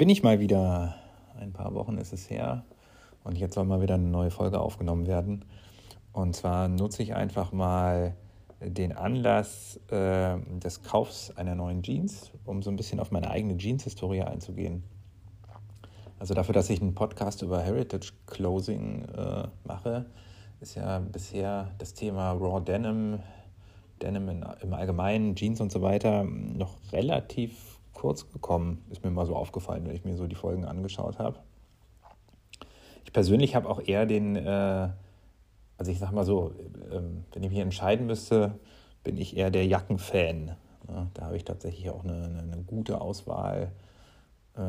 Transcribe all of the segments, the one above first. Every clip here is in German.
bin ich mal wieder. Ein paar Wochen ist es her und jetzt soll mal wieder eine neue Folge aufgenommen werden. Und zwar nutze ich einfach mal den Anlass äh, des Kaufs einer neuen Jeans, um so ein bisschen auf meine eigene Jeans-Historie einzugehen. Also dafür, dass ich einen Podcast über Heritage Closing äh, mache, ist ja bisher das Thema Raw Denim, Denim in, im Allgemeinen, Jeans und so weiter noch relativ kurz gekommen, ist mir mal so aufgefallen, wenn ich mir so die Folgen angeschaut habe. Ich persönlich habe auch eher den, äh, also ich sag mal so, äh, wenn ich mich entscheiden müsste, bin ich eher der Jackenfan. Ja, da habe ich tatsächlich auch eine, eine gute Auswahl äh,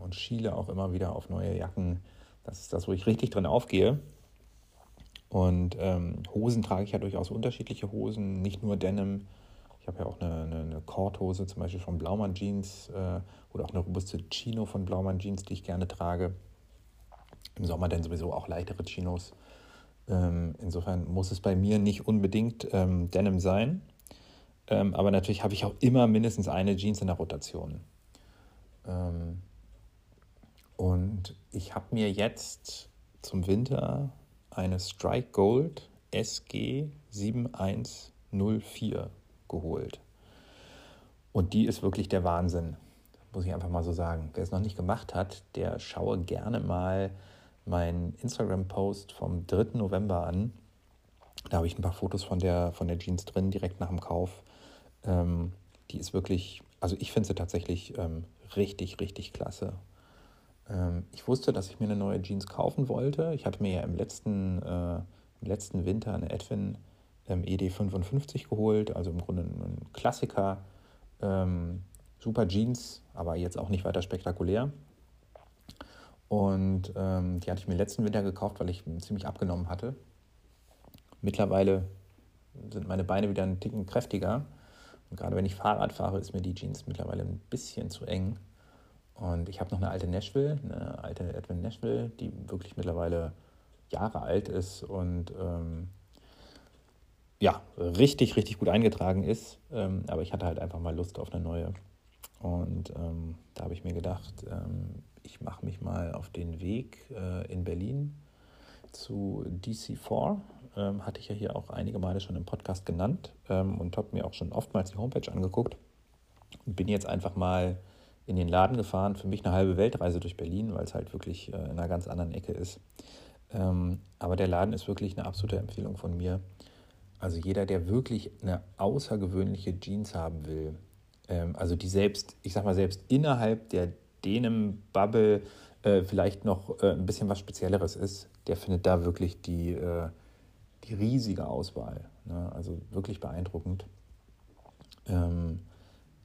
und schiele auch immer wieder auf neue Jacken. Das ist das, wo ich richtig drin aufgehe. Und ähm, Hosen trage ich ja durchaus unterschiedliche Hosen, nicht nur Denim. Habe ja auch eine, eine, eine Korthose zum Beispiel von Blaumann Jeans äh, oder auch eine robuste Chino von Blaumann Jeans, die ich gerne trage. Im Sommer dann sowieso auch leichtere Chinos. Ähm, insofern muss es bei mir nicht unbedingt ähm, Denim sein. Ähm, aber natürlich habe ich auch immer mindestens eine Jeans in der Rotation. Ähm, und ich habe mir jetzt zum Winter eine Strike Gold SG 7104 geholt. Und die ist wirklich der Wahnsinn, muss ich einfach mal so sagen. Wer es noch nicht gemacht hat, der schaue gerne mal meinen Instagram-Post vom 3. November an. Da habe ich ein paar Fotos von der, von der Jeans drin, direkt nach dem Kauf. Ähm, die ist wirklich, also ich finde sie tatsächlich ähm, richtig, richtig klasse. Ähm, ich wusste, dass ich mir eine neue Jeans kaufen wollte. Ich hatte mir ja im letzten, äh, im letzten Winter eine Edwin ähm, ED55 geholt, also im Grunde ein Klassiker. Ähm, super Jeans, aber jetzt auch nicht weiter spektakulär. Und ähm, die hatte ich mir letzten Winter gekauft, weil ich ziemlich abgenommen hatte. Mittlerweile sind meine Beine wieder ein Ticken kräftiger. Und gerade wenn ich Fahrrad fahre, ist mir die Jeans mittlerweile ein bisschen zu eng. Und ich habe noch eine alte Nashville, eine alte Edwin Nashville, die wirklich mittlerweile Jahre alt ist und ähm, ja, richtig, richtig gut eingetragen ist. Ähm, aber ich hatte halt einfach mal Lust auf eine neue. Und ähm, da habe ich mir gedacht, ähm, ich mache mich mal auf den Weg äh, in Berlin zu DC4. Ähm, hatte ich ja hier auch einige Male schon im Podcast genannt ähm, und habe mir auch schon oftmals die Homepage angeguckt. Bin jetzt einfach mal in den Laden gefahren. Für mich eine halbe Weltreise durch Berlin, weil es halt wirklich äh, in einer ganz anderen Ecke ist. Ähm, aber der Laden ist wirklich eine absolute Empfehlung von mir. Also jeder, der wirklich eine außergewöhnliche Jeans haben will, ähm, also die selbst, ich sag mal, selbst innerhalb der Denim-Bubble äh, vielleicht noch äh, ein bisschen was Spezielleres ist, der findet da wirklich die, äh, die riesige Auswahl. Ne? Also wirklich beeindruckend. Ähm,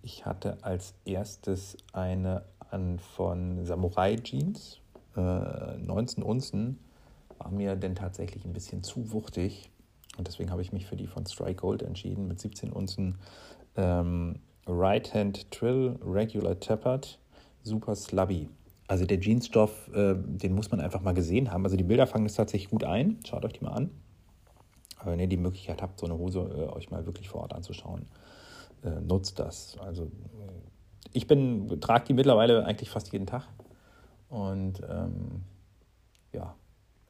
ich hatte als erstes eine an von Samurai Jeans, 19 äh, Unzen, war mir denn tatsächlich ein bisschen zu wuchtig. Und deswegen habe ich mich für die von Strike Gold entschieden mit 17 Unzen ähm, Right Hand Trill Regular Tappert Super Slubby. Also der Jeansstoff, äh, den muss man einfach mal gesehen haben. Also die Bilder fangen es tatsächlich gut ein. Schaut euch die mal an. Aber wenn ihr die Möglichkeit habt, so eine Hose äh, euch mal wirklich vor Ort anzuschauen, äh, nutzt das. Also ich bin, trage die mittlerweile eigentlich fast jeden Tag. Und ähm, ja,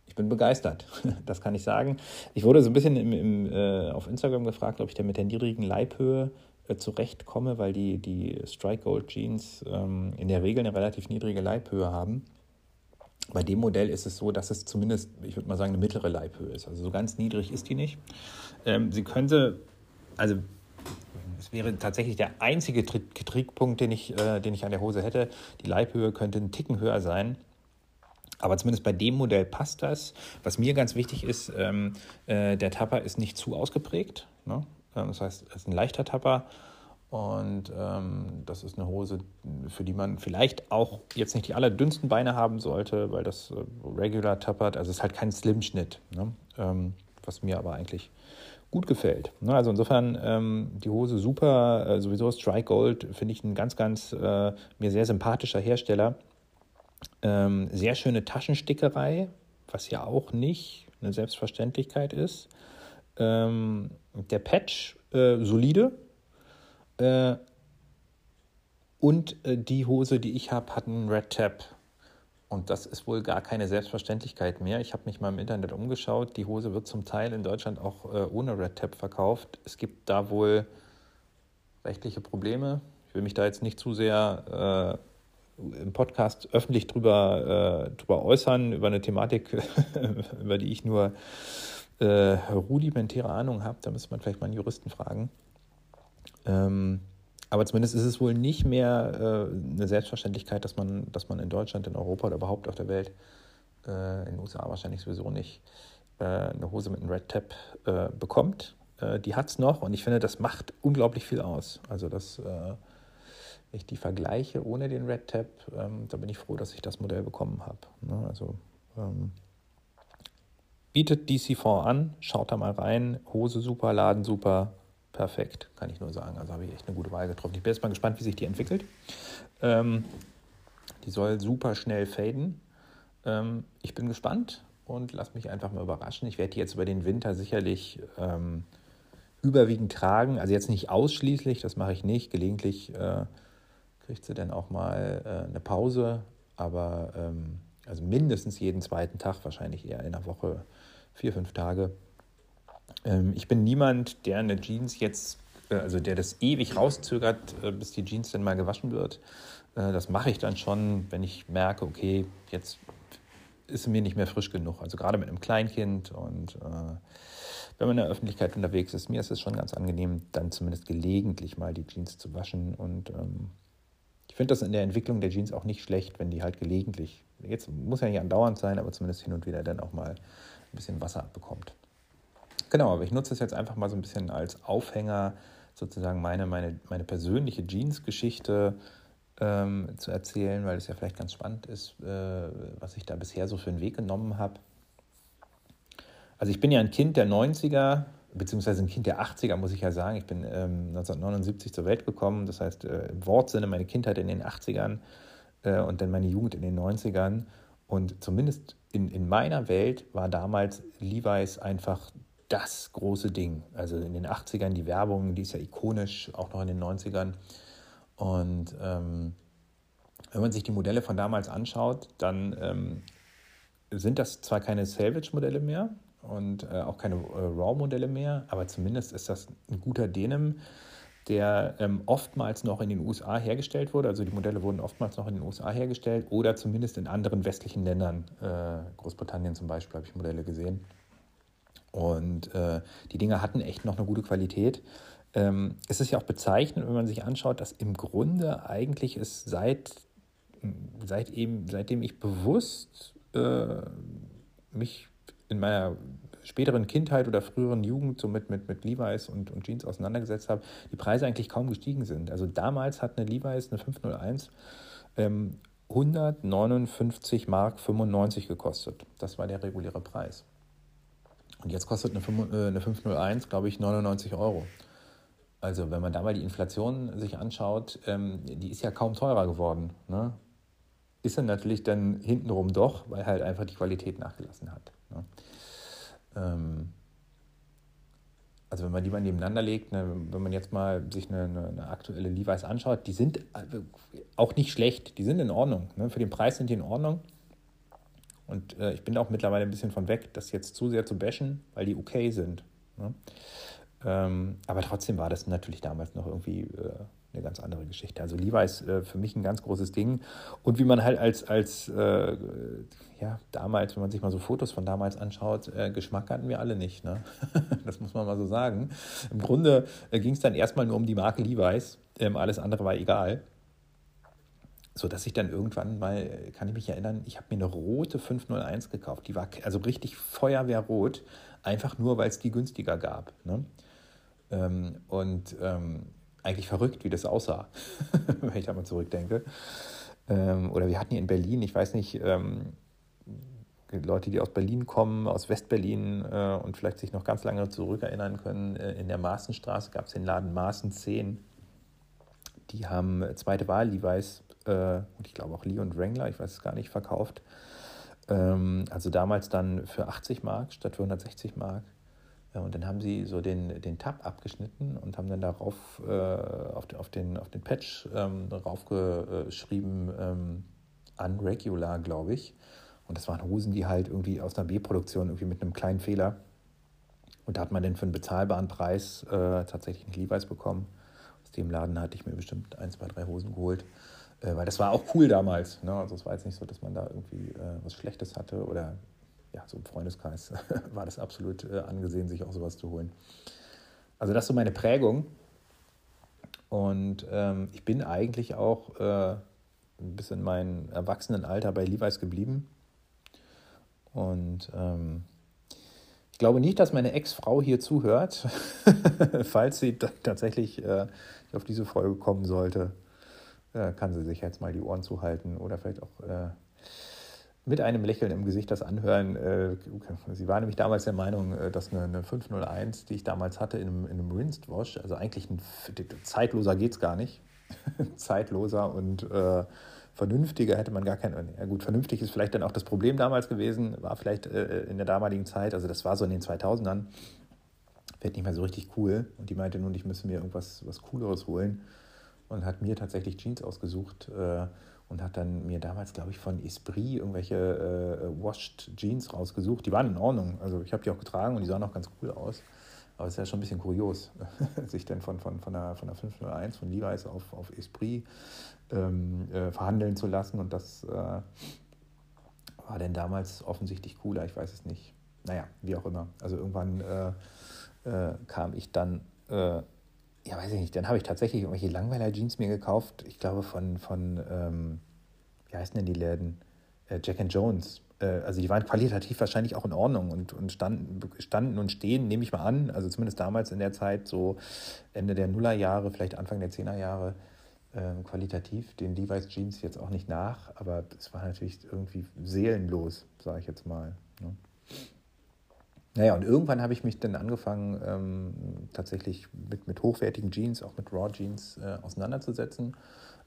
ich bin begeistert, das kann ich sagen. Ich wurde so ein bisschen im, im, äh, auf Instagram gefragt, ob ich da mit der niedrigen Leibhöhe äh, zurechtkomme, weil die, die Strike Gold Jeans ähm, in der Regel eine relativ niedrige Leibhöhe haben. Bei dem Modell ist es so, dass es zumindest, ich würde mal sagen, eine mittlere Leibhöhe ist. Also so ganz niedrig ist die nicht. Ähm, sie könnte, also es wäre tatsächlich der einzige Trickpunkt, den ich, äh, den ich an der Hose hätte. Die Leibhöhe könnte einen Ticken höher sein. Aber zumindest bei dem Modell passt das. Was mir ganz wichtig ist, ähm, äh, der Tapper ist nicht zu ausgeprägt. Ne? Ähm, das heißt, es ist ein leichter Tapper. Und ähm, das ist eine Hose, für die man vielleicht auch jetzt nicht die allerdünnsten Beine haben sollte, weil das äh, regular tappert. Also es ist halt kein Slim-Schnitt, ne? ähm, was mir aber eigentlich gut gefällt. Ne? Also insofern ähm, die Hose super. Äh, sowieso Strike Gold finde ich ein ganz, ganz äh, mir sehr sympathischer Hersteller. Ähm, sehr schöne Taschenstickerei, was ja auch nicht eine Selbstverständlichkeit ist. Ähm, der Patch äh, solide. Äh, Und äh, die Hose, die ich habe, hat einen Red Tap. Und das ist wohl gar keine Selbstverständlichkeit mehr. Ich habe mich mal im Internet umgeschaut. Die Hose wird zum Teil in Deutschland auch äh, ohne Red Tap verkauft. Es gibt da wohl rechtliche Probleme. Ich will mich da jetzt nicht zu sehr äh, im Podcast öffentlich drüber, äh, drüber äußern, über eine Thematik, über die ich nur äh, rudimentäre Ahnung habe. Da müsste man vielleicht mal einen Juristen fragen. Ähm, aber zumindest ist es wohl nicht mehr äh, eine Selbstverständlichkeit, dass man, dass man in Deutschland, in Europa oder überhaupt auf der Welt, äh, in den USA wahrscheinlich sowieso nicht, äh, eine Hose mit einem Red Tap äh, bekommt. Äh, die hat es noch und ich finde, das macht unglaublich viel aus. Also das, ich die vergleiche ohne den Red Tap, ähm, da bin ich froh, dass ich das Modell bekommen habe. Ne? Also ähm, bietet DC4 an, schaut da mal rein, Hose super, Laden super, perfekt, kann ich nur sagen. Also habe ich echt eine gute Wahl getroffen. Ich bin jetzt mal gespannt, wie sich die entwickelt. Ähm, die soll super schnell faden. Ähm, ich bin gespannt und lass mich einfach mal überraschen. Ich werde die jetzt über den Winter sicherlich ähm, überwiegend tragen. Also jetzt nicht ausschließlich, das mache ich nicht. Gelegentlich äh, kriegt sie dann auch mal äh, eine Pause, aber ähm, also mindestens jeden zweiten Tag, wahrscheinlich eher in der Woche, vier, fünf Tage ähm, ich bin niemand, der eine Jeans jetzt, äh, also der das ewig rauszögert, äh, bis die Jeans dann mal gewaschen wird. Äh, das mache ich dann schon, wenn ich merke, okay, jetzt ist mir nicht mehr frisch genug. Also gerade mit einem Kleinkind und äh, wenn man in der Öffentlichkeit unterwegs ist, mir ist es schon ganz angenehm, dann zumindest gelegentlich mal die Jeans zu waschen. Und ähm, ich finde das in der Entwicklung der Jeans auch nicht schlecht, wenn die halt gelegentlich, jetzt muss ja nicht andauernd sein, aber zumindest hin und wieder dann auch mal ein bisschen Wasser abbekommt. Genau, aber ich nutze es jetzt einfach mal so ein bisschen als Aufhänger, sozusagen meine, meine, meine persönliche Jeans-Geschichte ähm, zu erzählen, weil es ja vielleicht ganz spannend ist, äh, was ich da bisher so für einen Weg genommen habe. Also ich bin ja ein Kind der 90er, beziehungsweise ein Kind der 80er, muss ich ja sagen. Ich bin ähm, 1979 zur Welt gekommen, das heißt äh, im Wortsinne meine Kindheit in den 80ern äh, und dann meine Jugend in den 90ern. Und zumindest in, in meiner Welt war damals Levi's einfach das große Ding. Also in den 80ern die Werbung, die ist ja ikonisch, auch noch in den 90ern. Und ähm, wenn man sich die Modelle von damals anschaut, dann ähm, sind das zwar keine Salvage-Modelle mehr und äh, auch keine äh, Raw-Modelle mehr, aber zumindest ist das ein guter Denim, der ähm, oftmals noch in den USA hergestellt wurde. Also die Modelle wurden oftmals noch in den USA hergestellt oder zumindest in anderen westlichen Ländern. Äh, Großbritannien zum Beispiel habe ich Modelle gesehen. Und äh, die Dinger hatten echt noch eine gute Qualität. Ähm, es ist ja auch bezeichnend, wenn man sich anschaut, dass im Grunde eigentlich es seit, seit eben, seitdem ich bewusst äh, mich in meiner späteren Kindheit oder früheren Jugend so mit, mit, mit Levi's und, und Jeans auseinandergesetzt habe, die Preise eigentlich kaum gestiegen sind. Also damals hat eine Levi's, eine 501, ähm, 159 Mark 95 gekostet. Das war der reguläre Preis. Und jetzt kostet eine, 5, äh, 501, glaube ich, 99 Euro. Also wenn man da mal die Inflation sich anschaut, ähm, die ist ja kaum teurer geworden. Ne? Ist dann natürlich dann hintenrum doch, weil halt einfach die Qualität nachgelassen hat. Ne? Ähm, also wenn man die mal nebeneinander legt, ne, wenn man jetzt mal sich eine, eine, aktuelle Levi's anschaut, die sind äh, auch nicht schlecht, die sind in Ordnung. Ne? Für den Preis sind die in Ordnung. Und äh, ich bin auch mittlerweile ein bisschen von weg, das jetzt zu sehr zu bashen, weil die okay sind. Ähm, aber trotzdem war das natürlich damals noch irgendwie äh, eine ganz andere Geschichte. Also Levi ist äh, für mich ein ganz großes Ding. Und wie man halt als, als äh, ja, damals, wenn man sich mal so Fotos von damals anschaut, äh, Geschmack hatten wir alle nicht. Ne? das muss man mal so sagen. Im Grunde äh, ging es dann erstmal nur um die Marke Levi's. Ähm, alles andere war egal so dass ich dann irgendwann mal, kann ich mich erinnern, ich habe mir eine rote 501 gekauft. Die war also richtig feuerwehrrot, einfach nur, weil es die günstiger gab. Ne? Ähm, und ähm, eigentlich verrückt, wie das aussah, wenn ich da mal zurückdenke. Ähm, oder wir hatten hier in Berlin, ich weiß nicht, ähm, Leute, die aus Berlin kommen, aus Westberlin äh, und vielleicht sich noch ganz lange zurückerinnern können, äh, in der Maßenstraße gab es den Laden Maßen 10. Die haben zweite Wahl Levi's äh, und ich glaube auch Lee und Wrangler, ich weiß es gar nicht, verkauft. Ähm, also damals dann für 80 Mark statt für 160 Mark. Und dann haben sie so den, den Tab abgeschnitten und haben dann darauf äh, auf, den, auf, den, auf den Patch ähm, draufgeschrieben, ähm, Unregular, glaube ich. Und das waren Hosen, die halt irgendwie aus einer B-Produktion irgendwie mit einem kleinen Fehler. Und da hat man dann für einen bezahlbaren Preis äh, tatsächlich einen Levi's bekommen. Aus dem Laden hatte ich mir bestimmt ein, zwei, drei Hosen geholt. Äh, weil das war auch cool damals. Ne? Also es war jetzt nicht so, dass man da irgendwie äh, was Schlechtes hatte oder ja, so im Freundeskreis war das absolut äh, angesehen, sich auch sowas zu holen. Also das ist so meine Prägung. Und ähm, ich bin eigentlich auch äh, bis in mein Erwachsenenalter bei Levi's geblieben. Und ähm, ich glaube nicht, dass meine Ex-Frau hier zuhört, falls sie tatsächlich äh, auf diese Folge kommen sollte. Äh, kann sie sich jetzt mal die Ohren zuhalten oder vielleicht auch äh, mit einem Lächeln im Gesicht das anhören. Äh, sie war nämlich damals der Meinung, äh, dass eine, eine 501, die ich damals hatte in einem, in Rinsed Wash, also eigentlich ein zeitloser geht es gar nicht. zeitloser und äh, vernünftiger hätte man gar keinen. Ja gut, vernünftig ist vielleicht dann auch das Problem damals gewesen, war vielleicht äh, in der damaligen Zeit, also das war so in den 2000ern, wird nicht mehr so richtig cool. Und die meinte nun, ich müsste mir irgendwas was Cooleres holen und hat mir tatsächlich Jeans ausgesucht. Äh, und hat dann mir damals, glaube ich, von Esprit irgendwelche äh, Washed Jeans rausgesucht. Die waren in Ordnung. Also ich habe die auch getragen und die sahen auch ganz cool aus. Aber es ist ja schon ein bisschen kurios, sich dann von, von, von, der, von der 501 von Levi's auf, auf Esprit ähm, äh, verhandeln zu lassen. Und das äh, war denn damals offensichtlich cooler, ich weiß es nicht. Naja, wie auch immer. Also irgendwann äh, äh kam ich dann äh, ja, weiß ich nicht, dann habe ich tatsächlich irgendwelche Langweiler-Jeans mir gekauft. Ich glaube von, von ähm, wie heißen denn die Läden? Äh, Jack and Jones. Äh, also die waren qualitativ wahrscheinlich auch in Ordnung und, und standen, standen und stehen, nehme ich mal an. Also zumindest damals in der Zeit, so Ende der Nullerjahre, vielleicht Anfang der Zehnerjahre, äh, qualitativ den Levi's Jeans jetzt auch nicht nach, aber es war natürlich irgendwie seelenlos, sage ich jetzt mal. Ne? Naja, und irgendwann habe ich mich dann angefangen, ähm, tatsächlich mit, mit hochwertigen Jeans, auch mit Raw Jeans, äh, auseinanderzusetzen.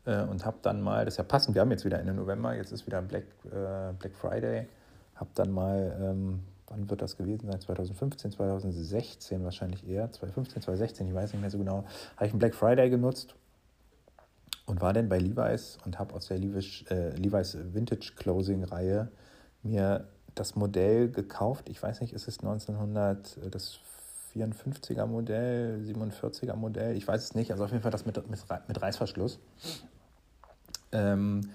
Äh, und habe dann mal, das ist ja passend, wir haben jetzt wieder Ende November, jetzt ist wieder Black, äh, Black Friday, habe dann mal, ähm, wann wird das gewesen sein? 2015, 2016 wahrscheinlich eher, 2015, 2016, ich weiß nicht mehr so genau, habe ich einen Black Friday genutzt und war dann bei Levi's und habe aus der Levi's, äh, Levi's Vintage Closing Reihe mir das Modell gekauft. Ich weiß nicht, ist es 1900, äh, das 54er Modell, 47er Modell, ich weiß es nicht. Also auf jeden Fall das mit, mit, mit Reißverschluss. Ähm,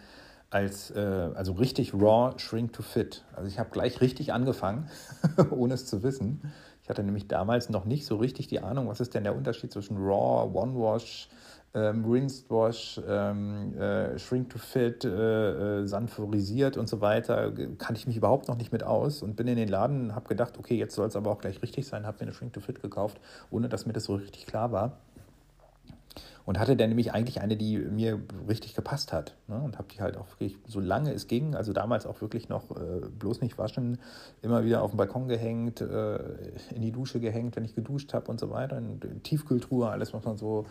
als, äh, also richtig raw, shrink to fit. Also ich habe gleich richtig angefangen, ohne es zu wissen. Ich hatte nämlich damals noch nicht so richtig die Ahnung, was ist denn der Unterschied zwischen raw, one-wash, ähm, Rinsed Wash, ähm, äh, Shrink to Fit, äh, äh, sanforisiert und so weiter, kannte ich mich überhaupt noch nicht mit aus und bin in den Laden, habe gedacht, okay, jetzt soll es aber auch gleich richtig sein, habe mir eine Shrink to Fit gekauft, ohne dass mir das so richtig klar war. Und hatte dann nämlich eigentlich eine, die mir richtig gepasst hat. Ne? Und habe die halt auch wirklich, solange es ging, also damals auch wirklich noch äh, bloß nicht waschen, immer wieder auf den Balkon gehängt, äh, in die Dusche gehängt, wenn ich geduscht habe und so weiter. In Tiefkühltruhe, alles, was man so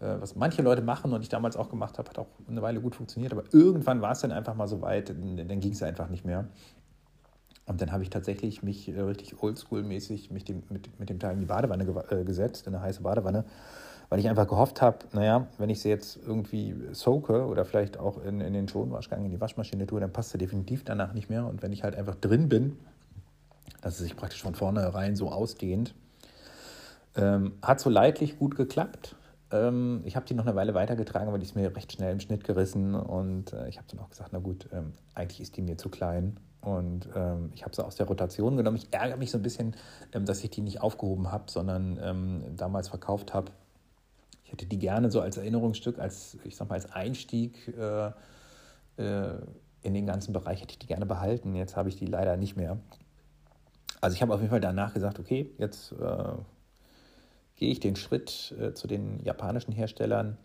äh, was manche Leute machen und ich damals auch gemacht habe, hat auch eine Weile gut funktioniert, aber irgendwann war es dann einfach mal so weit, dann ging es einfach nicht mehr. Und dann habe ich tatsächlich mich äh, richtig oldschool-mäßig mit dem, mit, mit dem Teil in die Badewanne ge äh, gesetzt, in eine heiße Badewanne, weil ich einfach gehofft habe, naja, wenn ich sie jetzt irgendwie soake oder vielleicht auch in, in den Schonwaschgang in die Waschmaschine tue, dann passt sie definitiv danach nicht mehr. Und wenn ich halt einfach drin bin, dass es sich praktisch von vornherein so ausdehnt, ähm, hat so leidlich gut geklappt. Ähm, ich habe die noch eine Weile weitergetragen, aber die ist mir recht schnell im Schnitt gerissen und äh, ich habe dann auch gesagt, na gut, ähm, eigentlich ist die mir zu klein und ähm, ich habe sie aus der Rotation genommen. Ich ärgere mich so ein bisschen, ähm, dass ich die nicht aufgehoben habe, sondern ähm, damals verkauft habe. Hätte die gerne so als Erinnerungsstück, als ich sag mal als Einstieg äh, äh, in den ganzen Bereich hätte ich die gerne behalten. Jetzt habe ich die leider nicht mehr. Also ich habe auf jeden Fall danach gesagt, okay, jetzt äh, gehe ich den Schritt äh, zu den japanischen Herstellern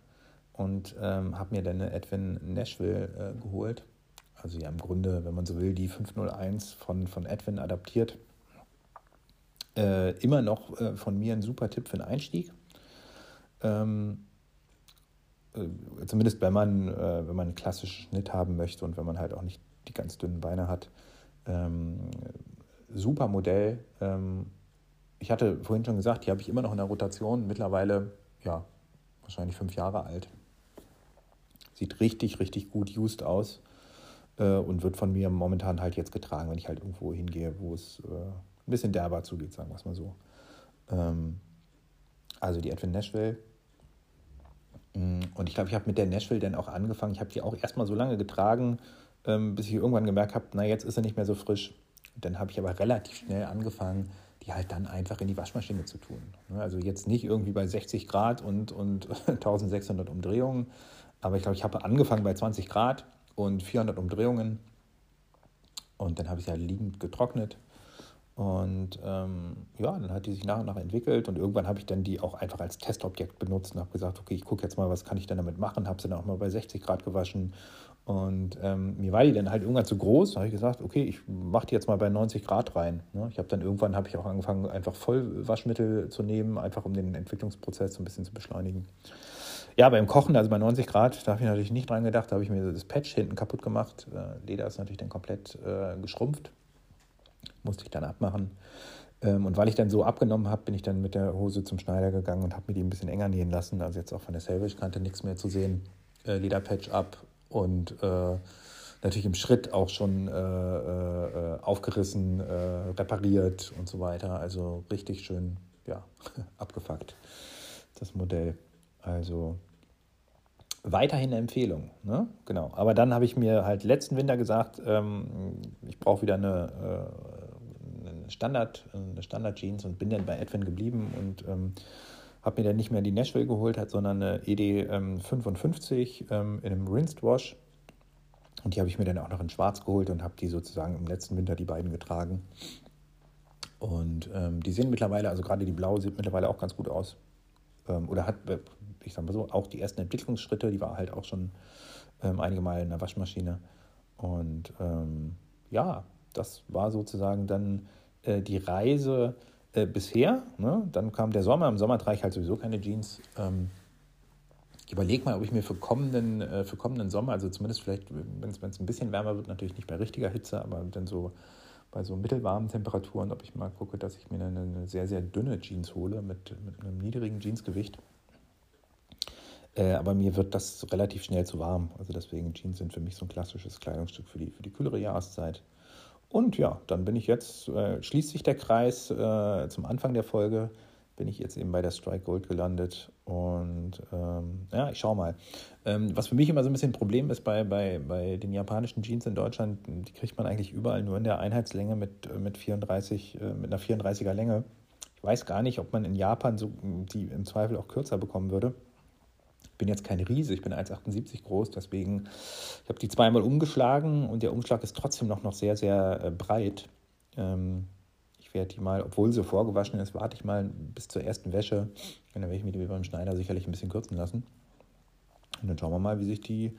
und ähm, habe mir dann eine Edwin Nashville äh, geholt. Also ja im Grunde, wenn man so will, die 501 von, von Edwin adaptiert. Äh, immer noch von mir ein super Tipp für den Einstieg. Ähm, äh, zumindest wenn man, äh, wenn man einen klassischen Schnitt haben möchte und wenn man halt auch nicht die ganz dünnen Beine hat. Ähm, super Modell. Ähm, ich hatte vorhin schon gesagt, die habe ich immer noch in der Rotation. Mittlerweile, ja, wahrscheinlich fünf Jahre alt. Sieht richtig, richtig gut used aus äh, und wird von mir momentan halt jetzt getragen, wenn ich halt irgendwo hingehe, wo es äh, ein bisschen derber zugeht, sagen wir es mal so. Ähm, also die Edwin Nashville. Mm, und ich glaube, ich habe mit der Nashville dann auch angefangen. Ich habe die auch erstmal so lange getragen, ähm, bis ich irgendwann gemerkt habe, na jetzt ist er nicht mehr so frisch. Dann habe ich aber relativ schnell angefangen, die halt dann einfach in die Waschmaschine zu tun. Ne, also jetzt nicht irgendwie bei 60 Grad und, und 1600 Umdrehungen, aber ich glaube, ich habe angefangen bei 20 Grad und 400 Umdrehungen und dann habe ich sie halt liegend getrocknet und ähm, ja, dann hat die sich nach und nach entwickelt und irgendwann habe ich dann die auch einfach als Testobjekt benutzt und habe gesagt, okay, ich gucke jetzt mal, was kann ich denn damit machen, habe sie dann auch mal bei 60 Grad gewaschen und ähm, mir war die dann halt irgendwann zu groß. Habe ich gesagt, okay, ich mache die jetzt mal bei 90 Grad rein. Ne? Ich habe dann irgendwann habe ich auch angefangen, einfach Vollwaschmittel zu nehmen, einfach um den Entwicklungsprozess so ein bisschen zu beschleunigen. Ja, beim Kochen, also bei 90 Grad, da habe ich natürlich nicht dran gedacht. Da habe ich mir das Patch hinten kaputt gemacht. Äh, Leder ist natürlich dann komplett äh, geschrumpft. Musste ich dann abmachen. Ähm, und weil ich dann so abgenommen habe, bin ich dann mit der Hose zum Schneider gegangen und habe mir die ein bisschen enger nähen lassen. Also jetzt auch von der Salvage-Kante nichts mehr zu sehen. Äh, Lederpatch ab und äh, natürlich im Schritt auch schon äh, äh, aufgerissen, äh, repariert und so weiter. Also richtig schön, ja, abgefuckt, das Modell. Also weiterhin eine Empfehlung, ne? genau. Aber dann habe ich mir halt letzten Winter gesagt, ähm, ich brauche wieder eine, äh, eine Standard, eine Standard Jeans und bin dann bei Edwin geblieben und ähm, habe mir dann nicht mehr die Nashville geholt, sondern eine ED ähm, 55 ähm, in einem Rinsed Wash. Und die habe ich mir dann auch noch in Schwarz geholt und habe die sozusagen im letzten Winter die beiden getragen. Und ähm, die sehen mittlerweile, also gerade die blaue sieht mittlerweile auch ganz gut aus. Ähm, oder hat, äh, ich sag mal so, auch die ersten Entwicklungsschritte, die war halt auch schon ähm, einige Mal in der Waschmaschine. Und ja, das war sozusagen dann äh, die Reise äh, bisher. Ne? Dann kam der Sommer. Im Sommer trage ich halt sowieso keine Jeans. Ähm, ich überlege mal, ob ich mir für kommenden, äh, für kommenden Sommer, also zumindest vielleicht, wenn es ein bisschen wärmer wird, natürlich nicht bei richtiger Hitze, aber dann so bei so mittelwarmen Temperaturen, ob ich mal gucke, dass ich mir eine, eine sehr, sehr dünne Jeans hole mit, mit einem niedrigen Jeansgewicht. Äh, aber mir wird das relativ schnell zu warm. Also deswegen Jeans sind für mich so ein klassisches Kleidungsstück für die, für die kühlere Jahreszeit. Und ja, dann bin ich jetzt, äh, schließt sich der Kreis äh, zum Anfang der Folge, bin ich jetzt eben bei der Strike Gold gelandet. Und ähm, ja, ich schau mal. Ähm, was für mich immer so ein bisschen ein Problem ist bei, bei, bei den japanischen Jeans in Deutschland, die kriegt man eigentlich überall nur in der Einheitslänge mit, mit, 34, äh, mit einer 34er Länge. Ich weiß gar nicht, ob man in Japan so, die im Zweifel auch kürzer bekommen würde bin jetzt kein Riese, ich bin 1,78 groß, deswegen, ich habe die zweimal umgeschlagen und der Umschlag ist trotzdem noch, noch sehr, sehr äh, breit. Ähm, ich werde die mal, obwohl sie vorgewaschen ist, warte ich mal bis zur ersten Wäsche. Dann werde ich mir die beim Schneider sicherlich ein bisschen kürzen lassen. Und dann schauen wir mal, wie sich die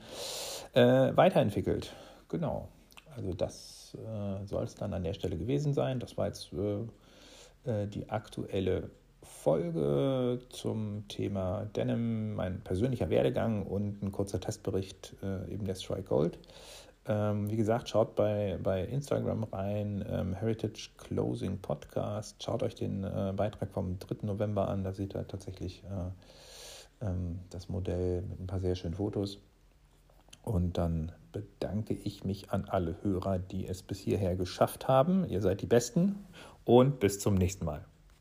äh, weiterentwickelt. Genau. Also das äh, soll es dann an der Stelle gewesen sein. Das war jetzt äh, äh die aktuelle Folge zum Thema Denim, mein persönlicher Werdegang und ein kurzer Testbericht äh, eben der Strike Gold. Ähm, wie gesagt, schaut bei, bei Instagram rein, ähm, Heritage Closing Podcast. Schaut euch den äh, Beitrag vom 3. November an, da seht ihr tatsächlich äh, ähm, das Modell mit ein paar sehr schönen Fotos. Und dann bedanke ich mich an alle Hörer, die es bis hierher geschafft haben. Ihr seid die Besten und bis zum nächsten Mal.